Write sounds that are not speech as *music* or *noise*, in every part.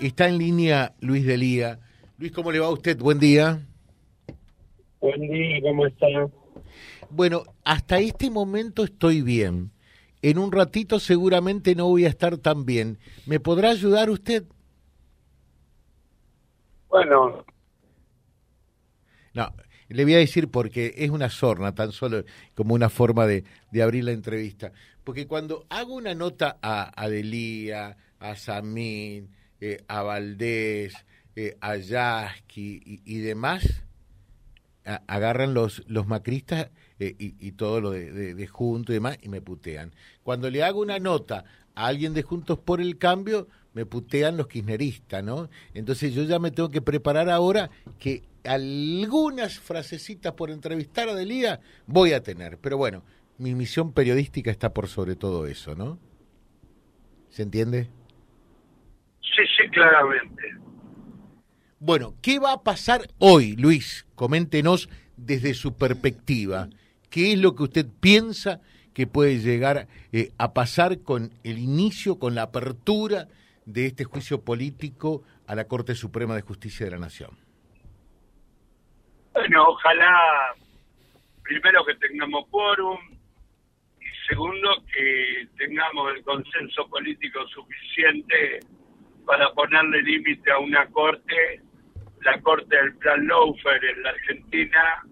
está en línea Luis Delía. Luis, ¿cómo le va a usted? Buen día. Buen día, ¿cómo está? Bueno, hasta este momento estoy bien. En un ratito seguramente no voy a estar tan bien. ¿Me podrá ayudar usted? Bueno. No, le voy a decir porque es una sorna, tan solo como una forma de, de abrir la entrevista. Porque cuando hago una nota a Adelía, a Samín, eh, a Valdés, eh, a Yasky y, demás, agarran los, los macristas eh, y, todo lo de, de, Juntos y demás y me putean. Cuando le hago una nota a alguien de Juntos por el Cambio, me putean los kirchneristas, ¿no? Entonces yo ya me tengo que preparar ahora que algunas frasecitas por entrevistar a Delía voy a tener. Pero bueno, mi misión periodística está por sobre todo eso, ¿no? ¿Se entiende? Claramente. Bueno, ¿qué va a pasar hoy, Luis? Coméntenos desde su perspectiva. ¿Qué es lo que usted piensa que puede llegar eh, a pasar con el inicio, con la apertura de este juicio político a la Corte Suprema de Justicia de la Nación? Bueno, ojalá primero que tengamos quórum y segundo que tengamos el consenso político suficiente para ponerle límite a una corte, la corte del plan Laufer en la Argentina,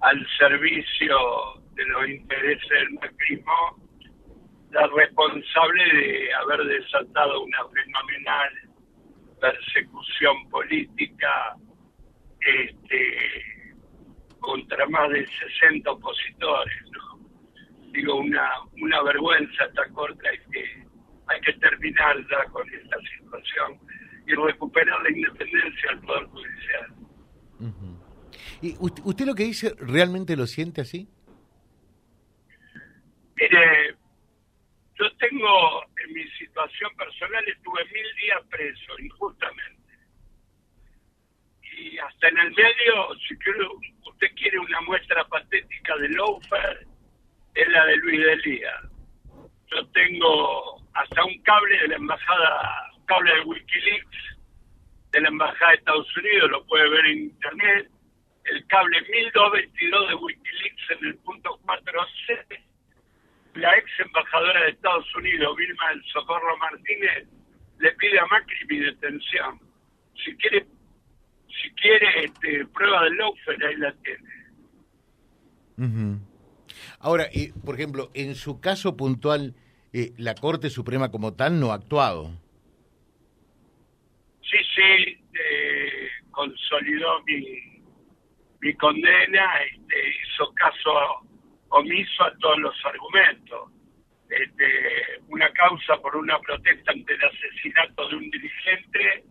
al servicio de los intereses del macrismo, la responsable de haber desatado una fenomenal persecución política este, contra más de 60 opositores. Digo, una, una vergüenza esta corte, hay que, hay que terminar ya con esta situación y recuperar la independencia del Poder Judicial. ¿Y usted, lo que dice realmente lo siente así? Mire, yo tengo en mi situación personal, estuve mil días preso injustamente. Y hasta en el medio, si usted quiere una muestra patética de Loafer, es la de Luis Delía. Yo tengo hasta un cable de la embajada, un cable de Wikileaks de la embajada de Estados Unidos, lo puede ver en internet el cable 1222 de Wikileaks en el punto 4C, la ex embajadora de Estados Unidos, Vilma del Socorro Martínez, le pide a Macri mi detención. Si quiere, si quiere este, prueba de Lofer, ahí la tiene. Ahora, por ejemplo, en su caso puntual, eh, la Corte Suprema como tal no ha actuado. Sí, sí, eh, consolidó mi, condena este, hizo caso omiso a todos los argumentos. Este, una causa por una protesta ante el asesinato de un dirigente,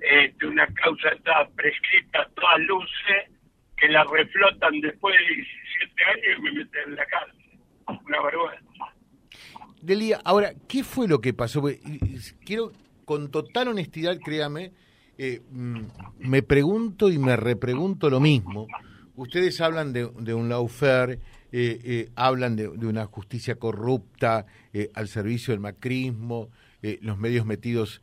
este, una causa está prescrita a todas luces, que la reflotan después de 17 años y me meten en la cárcel. Delía, ahora, ¿qué fue lo que pasó? Quiero, con total honestidad, créame, eh, mm, me pregunto y me repregunto lo mismo. Ustedes hablan de, un lawfare, eh, eh, hablan de, una justicia corrupta al servicio del macrismo, los medios metidos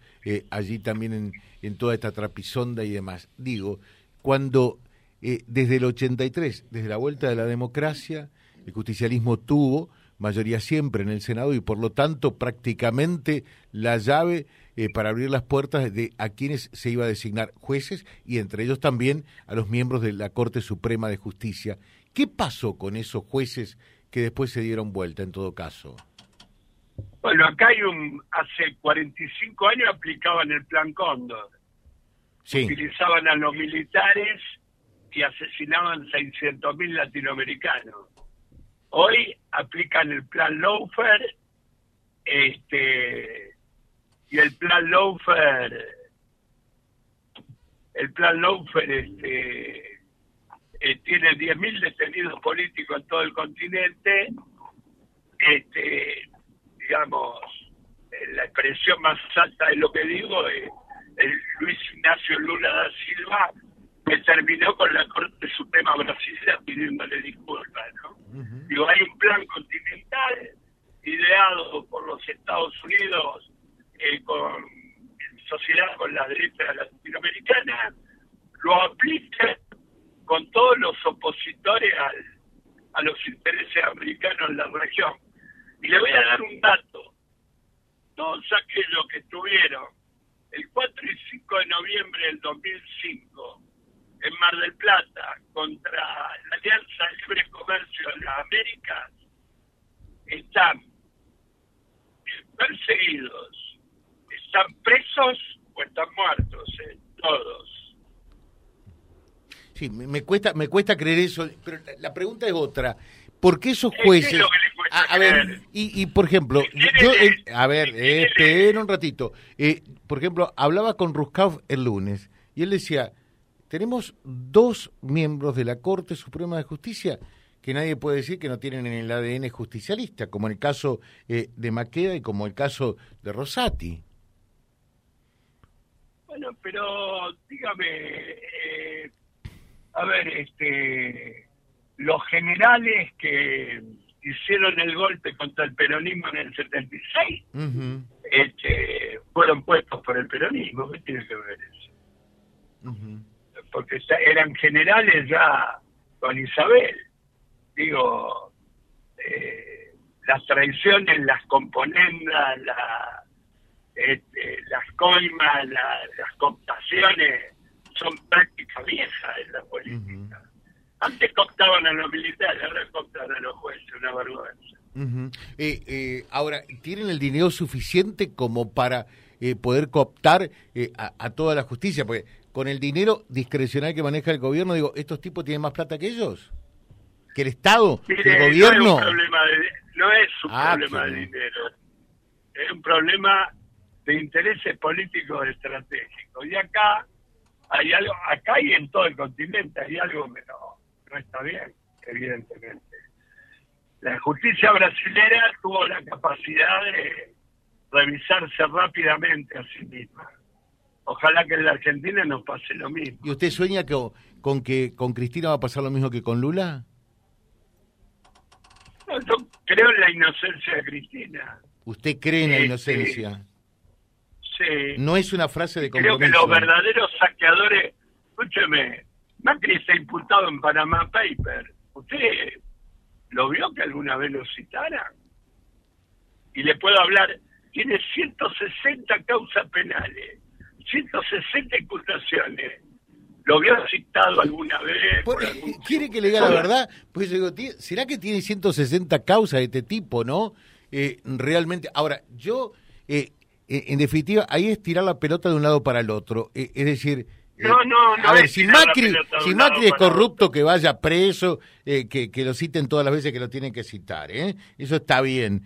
allí también en, en, toda esta trapisonda y demás. Digo, cuando desde el 83, desde la vuelta de la democracia, el justicialismo tuvo mayoría siempre en el Senado y por lo tanto prácticamente la llave eh, para abrir las puertas de a quienes se iba a designar jueces y entre ellos también a los miembros de la Corte Suprema de Justicia. ¿Qué pasó con esos jueces que después se dieron vuelta en todo caso? Bueno, acá hay un, hace 45 años aplicaban el plan Cóndor. Utilizaban a los militares y asesinaban 600.000 latinoamericanos. Hoy aplican el plan Lofer este, y el plan Lofer, el plan Lofer este, eh, tiene 10.000 detenidos políticos en todo el continente. Este, digamos, eh, la expresión más alta de lo que digo es el Luis Ignacio Lula da Silva que terminó con la Corte Suprema Brasileña pidiéndole disculpas, Digo, hay un plan continental ideado por los Estados Unidos eh, con el sociedad con la derecha latinoamericana, lo aplica con todos los opositores a los intereses americanos en la región. Y le voy a dar un dato. Todos aquellos que estuvieron el 4 y 5 de noviembre del 2005 en Mar del Plata contra la Alianza Libre Comercio de las Américas están perseguidos, están presos o están muertos, eh, todos. Sí, me, cuesta me cuesta creer eso, pero la, pregunta es otra. ¿Por qué esos jueces... a, ver, y, y, por ejemplo, yo, a ver, espera un ratito. Eh, por ejemplo, hablaba con Ruskov el lunes y él decía, tenemos dos miembros de la Corte Suprema de Justicia que nadie puede decir que no tienen en el ADN justicialista, como el caso eh, de Maqueda y como el caso de Rosati. Bueno, pero dígame, eh, a ver, este, los generales que hicieron el golpe contra el peronismo en el 76 este, fueron puestos por el peronismo, ¿qué tiene que ver eso? Porque eran generales ya con Isabel digo, eh, las traiciones, las componendas, la, este, las coimas, las cooptaciones son prácticas viejas en la política. Antes cooptaban a los militares, ahora cooptan a los jueces, una vergüenza. Eh, eh, ahora, ¿tienen el dinero suficiente como para poder cooptar a, a, toda la justicia? Porque con el dinero discrecional que maneja el gobierno, digo, ¿estos tipos tienen más plata que ellos? que el Estado, que el gobierno... No es un problema de, no es un ah, problema de dinero, es un problema de intereses políticos estratégicos. Y acá hay algo, acá y en todo el continente hay algo que no, no está bien, evidentemente. La justicia brasilera tuvo la capacidad de revisarse rápidamente a sí misma. Ojalá que en la Argentina nos pase lo mismo. ¿Y usted sueña que, con que con Cristina va a pasar lo mismo que con Lula? yo creo en la inocencia de Cristina. ¿Usted cree en la este, inocencia? Sí. No es una frase de compromiso. Creo que los verdaderos saqueadores... Escúcheme, Macri está imputado en Panamá Paper. ¿Usted lo vio que alguna vez lo citaran? Y le puedo hablar, tiene 160 causas penales, 160 imputaciones ¿Lo vio citado alguna vez? ¿Quiere que le diga la verdad? Pues digo, ¿será que tiene 160 causas de este tipo, no? Eh, realmente. Ahora, yo, eh, en definitiva, ahí es tirar la pelota de un lado para el otro. Eh, es decir. No, no, no. A ver, si Macri, si Macri es corrupto, que vaya preso, que, que lo citen todas las veces que lo tienen que citar, ¿eh? Eso está bien.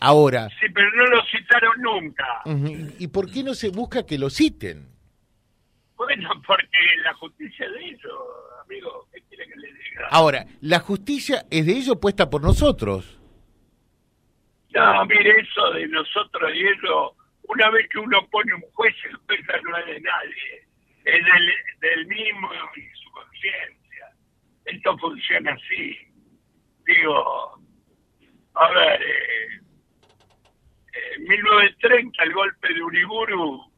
ahora. Sí, pero no lo citaron nunca. ¿Y por qué no se busca que lo citen? Bueno, *laughs* porque la justicia es de ellos, amigo. ¿Qué quiere que le diga? Ahora, la justicia es de ellos puesta por nosotros. No, mire, eso de nosotros y ellos, una vez que uno pone un juez, el juez no es de nadie, es del, del mismo y su conciencia. Esto funciona así. Digo, a ver, eh, en 1930 el golpe de Uriburu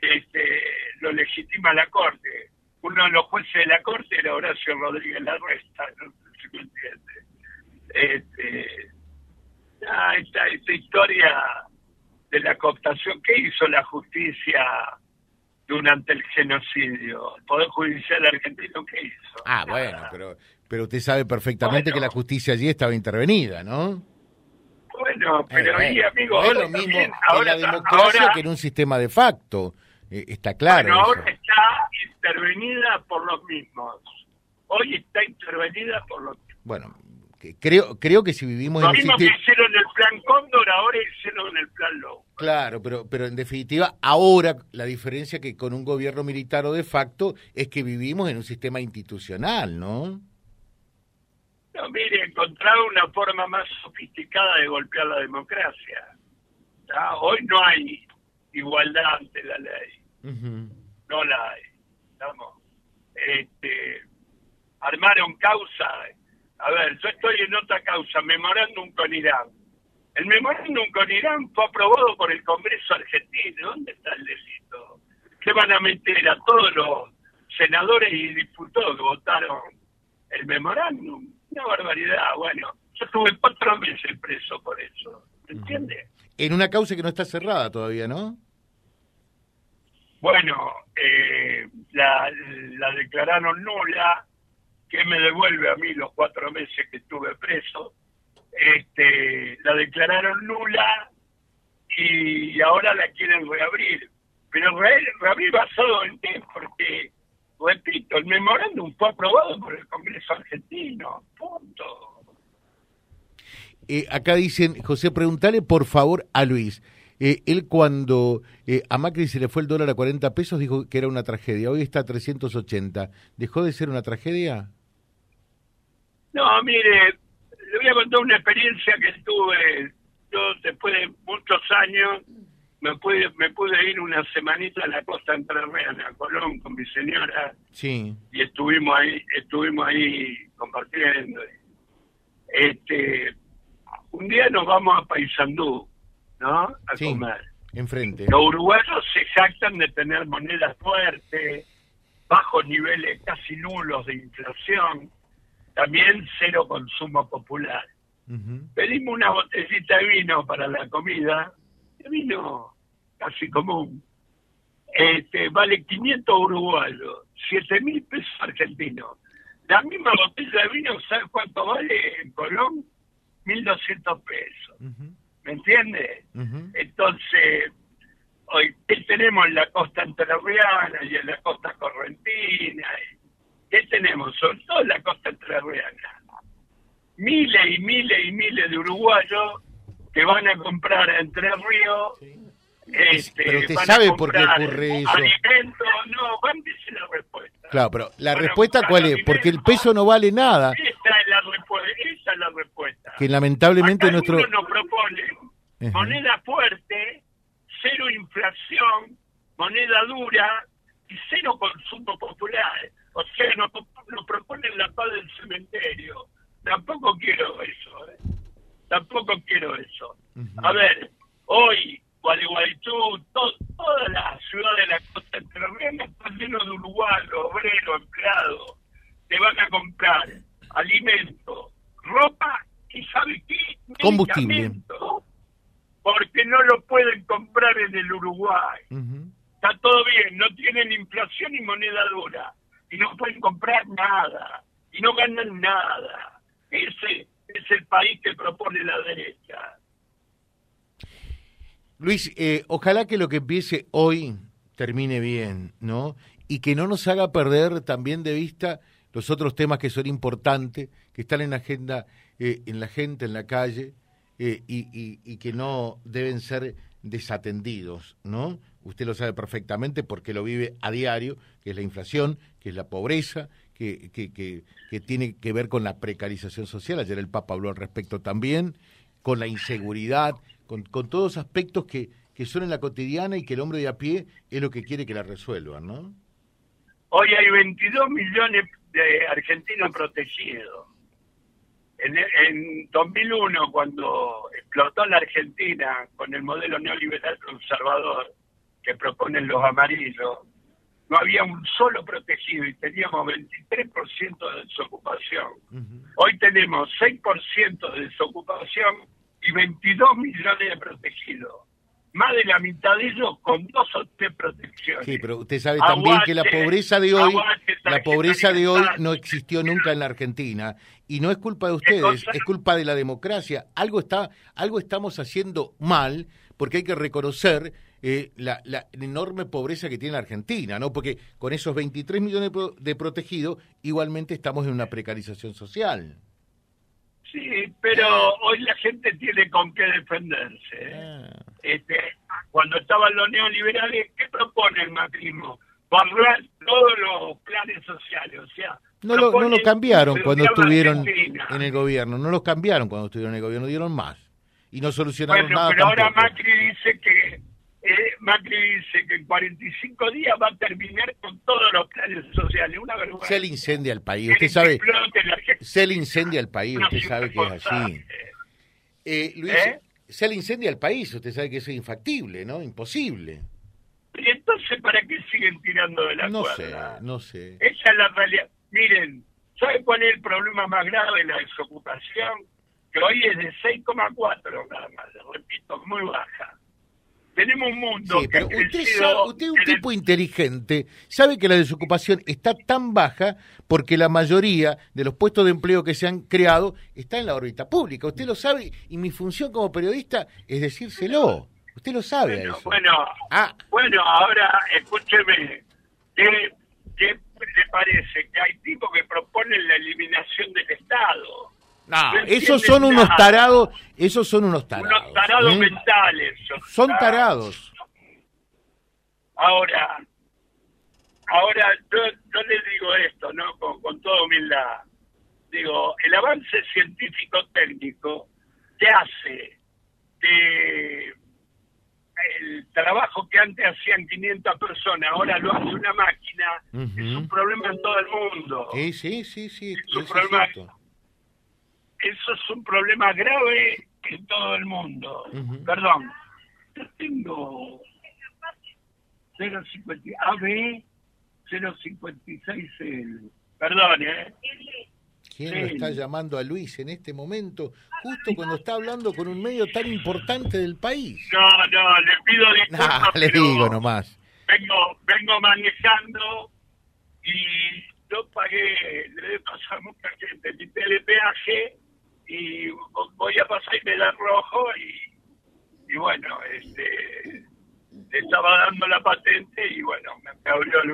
este, lo legitima la Corte. Uno de los jueces de la Corte era Horacio Rodríguez Larresta, no sé si me entiende. Este, ah, esta, esta historia de la cooptación, ¿qué hizo la justicia durante el genocidio? ¿El Poder Judicial argentino qué hizo? Ah, bueno, pero, pero usted sabe perfectamente que la justicia allí estaba intervenida, ¿no? Bueno, pero ahí, amigo, es lo mismo ahora, en la democracia que en un sistema de facto. Eh, está claro. Bueno, ahora está intervenida por los mismos. Hoy está intervenida por los mismos. Bueno, creo creo que si vivimos lo en mismo que hicieron el plan Cóndor ahora hicieron el plan Lowe claro pero pero en definitiva ahora la diferencia que con un gobierno militar o de facto es que vivimos en un sistema institucional no no mire encontrar una forma más sofisticada de golpear la democracia hoy no hay igualdad ante la ley no la hay. Este, armaron causa. A ver, yo estoy en otra causa, memorándum con Irán. El memorándum con Irán fue aprobado por el Congreso argentino. ¿Dónde está el delito? ¿Qué van a meter a todos los senadores y diputados que votaron el memorándum? Una barbaridad. Bueno, yo estuve cuatro meses preso por eso. ¿Me entiende? En una causa que no está cerrada todavía, ¿no? Bueno, eh, la, la declararon nula, que me devuelve a mí los cuatro meses que estuve preso este, la declararon nula y ahora la quieren reabrir. Pero reabrir basado en qué? Porque, repito, el memorándum fue aprobado por el Congreso argentino. Punto. Eh, acá dicen, José, preguntale por favor a Luis. Eh, él cuando eh, a Macri se le fue el dólar a 40 pesos dijo que era una tragedia. Hoy está a 380. ¿Dejó de ser una tragedia? No, mire, le voy a contar una experiencia que tuve. Yo después de muchos años me pude, me pude ir una semanita a la costa entrerriana, a Colón, con mi señora. Sí. Y estuvimos ahí, estuvimos ahí compartiendo. Este, un día nos vamos a Paysandú, ¿no? A comer. Enfrente. Los uruguayos se jactan de tener monedas fuertes, bajos niveles casi nulos de inflación también cero consumo popular. Pedimos una botellita de vino para la comida, de vino casi común. Este, vale 500 uruguayos, 7 mil pesos argentinos. La misma botella de vino, ¿sabes cuánto vale en Colón? 1.200 pesos. ¿Me entiendes? Entonces, hoy tenemos en la costa entrerriana y en la costa correntina. ¿Qué tenemos? Sobre todo en la costa entrerriana. Miles y miles y miles de uruguayos que van a comprar a Entre Ríos. Este, pero usted sabe por qué ocurre eso. Alimentos, no, dice la respuesta. Claro, pero la respuesta cuál es? Porque el peso no vale nada. Esa es la, esa es la respuesta. Que lamentablemente nuestro... nos propone moneda fuerte, cero inflación, moneda dura y cero consumo popular. O sea, nos, proponen la paz del cementerio. Tampoco quiero eso, ¿eh? Tampoco quiero eso. A ver, hoy, Gualeguaychú, toda la ciudad de la costa entrerriana está lleno de uruguayos, obreros, empleados. Te van a comprar alimento, ropa y, ¿sabe qué? Combustible. Porque no lo pueden comprar en el Uruguay. Está todo bien, no tienen inflación y moneda dura nada y no ganan nada. Ese es el país que propone la derecha. Luis, eh, ojalá que lo que empiece hoy termine bien, ¿no? Y que no nos haga perder también de vista los otros temas que son importantes, que están en la agenda, eh, en la gente, en la calle, eh, y, y que no deben ser desatendidos, ¿no? Usted lo sabe perfectamente porque lo vive a diario, que es la inflación, que es la pobreza, que, tiene que ver con la precarización social. Ayer el Papa habló al respecto también, con la inseguridad, con, con todos aspectos que, que son en la cotidiana y que el hombre de a pie es lo que quiere que la resuelvan, ¿no? Hoy hay 22 millones de argentinos protegidos. En, en 2001, cuando explotó la Argentina con el modelo neoliberal conservador que proponen los amarillos, no había un solo protegido y teníamos 23% de desocupación. Hoy tenemos 6% de desocupación y 22 millones de protegidos. Más de la mitad de ellos con dos o tres protecciones. Sí, pero usted sabe también que la pobreza de hoy, la pobreza de hoy no existió nunca en la Argentina y no es culpa de ustedes, es culpa de la democracia. Algo está, algo estamos haciendo mal porque hay que reconocer eh, la, la, enorme pobreza que tiene la Argentina, ¿no? Porque con esos 23 millones de, protegidos, igualmente estamos en una precarización social. Sí, pero hoy la gente tiene con qué defenderse. ¿eh? Ah. Este, cuando estaban los neoliberales, ¿qué propone el macrismo? Barrar todos los planes sociales, o sea... No lo, no lo cambiaron cuando estuvieron en el gobierno, no los cambiaron cuando estuvieron en el gobierno, dieron más. Y no solucionaron bueno, nada pero ahora Macri dice que Macri dice que en 45 días va a terminar con todos los planes sociales. Una vergüenza. Se le incendia el país, usted sabe. Se le incendia el país, usted sabe que es así. Eh, Luis, ¿Eh? se le incendia el país, usted sabe que eso es infactible, ¿no? Imposible. ¿Y entonces para qué siguen tirando de la No cuerda? sé, no sé. Esa es la realidad. Miren, ¿sabe cuál es el problema más grave de la desocupación? Que hoy es de 6,4 nada más, repito, muy baja. Tenemos un mundo Sí, que ha pero usted, sabe- usted es un el- tipo inteligente, sabe que la desocupación está tan baja porque la mayoría de los puestos de empleo que se han creado está en la órbita pública. Usted lo sabe y mi función como periodista es decírselo. Usted lo sabe Bueno, eso. bueno, Ah, bueno, ahora escúcheme, ¿qué, ¿qué le parece? Que hay tipos que proponen la eliminación del Estado. Esos son unos tarados, esos son unos tarados. Unos tarados ¿eh? mentales. Son tarados. Ahora, ahora yo, yo le digo esto, ¿no? Con, con toda humildad. Digo, el avance científico-técnico te hace que el trabajo que antes hacían 500 personas, ahora lo hace una máquina, es un problema en todo el mundo. Sí, sí, sí, sí, Es un problema. Eso es un problema grave en todo el mundo. Ujú. Perdón, yo tengo 050, AB 056L. Perdón, ¿eh? ¿Quién lo Sí. está llamando a Luis en este momento? Justo cuando está hablando con un medio tan importante del país. No, no, le pido disculpas. Nah, *laughs* le digo nomás. Vengo, vengo manejando y yo pagué, le debe pasar a mucha gente, el telepeaje y voy a pasar y me da rojo y, y bueno, este le estaba dando la patente y bueno, me, me abrió el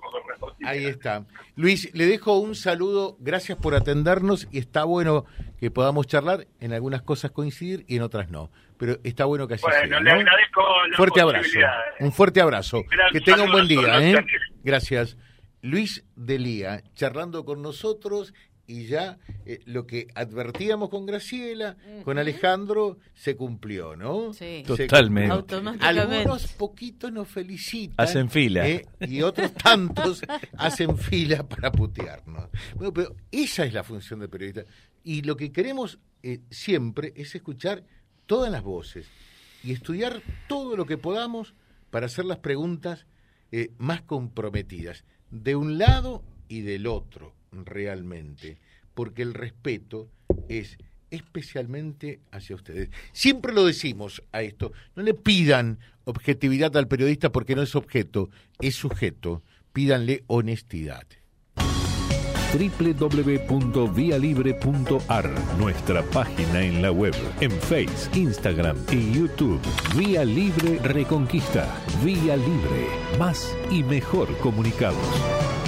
correspondía. Ahí está. Luis, le dejo un saludo, gracias por atendernos y está bueno que podamos charlar, en algunas cosas coincidir y en otras no, pero está bueno que así Bueno, sea, le ¿no? agradezco la Fuerte abrazo, un fuerte abrazo, Gran que tenga un buen día, ¿eh? Gracias. Luis Delía, charlando con nosotros y ya eh, lo que advertíamos con Graciela, con Alejandro, se cumplió, ¿no? Sí. Totalmente. Algunos poquitos nos felicitan. Hacen fila. ¿eh? Y otros tantos *laughs* hacen fila para putearnos. Bueno, pero esa es la función del periodista. Y lo que queremos eh, siempre es escuchar todas las voces y estudiar todo lo que podamos para hacer las preguntas eh, más comprometidas, de un lado y del otro, realmente, porque el respeto es especialmente hacia ustedes. Siempre lo decimos a esto, no le pidan objetividad al periodista porque no es objeto, es sujeto, pídanle honestidad. www.vialibre.ar, nuestra página en la web, en Face, Instagram y YouTube. Vía Libre Reconquista. Vía Libre. Más y mejor comunicados.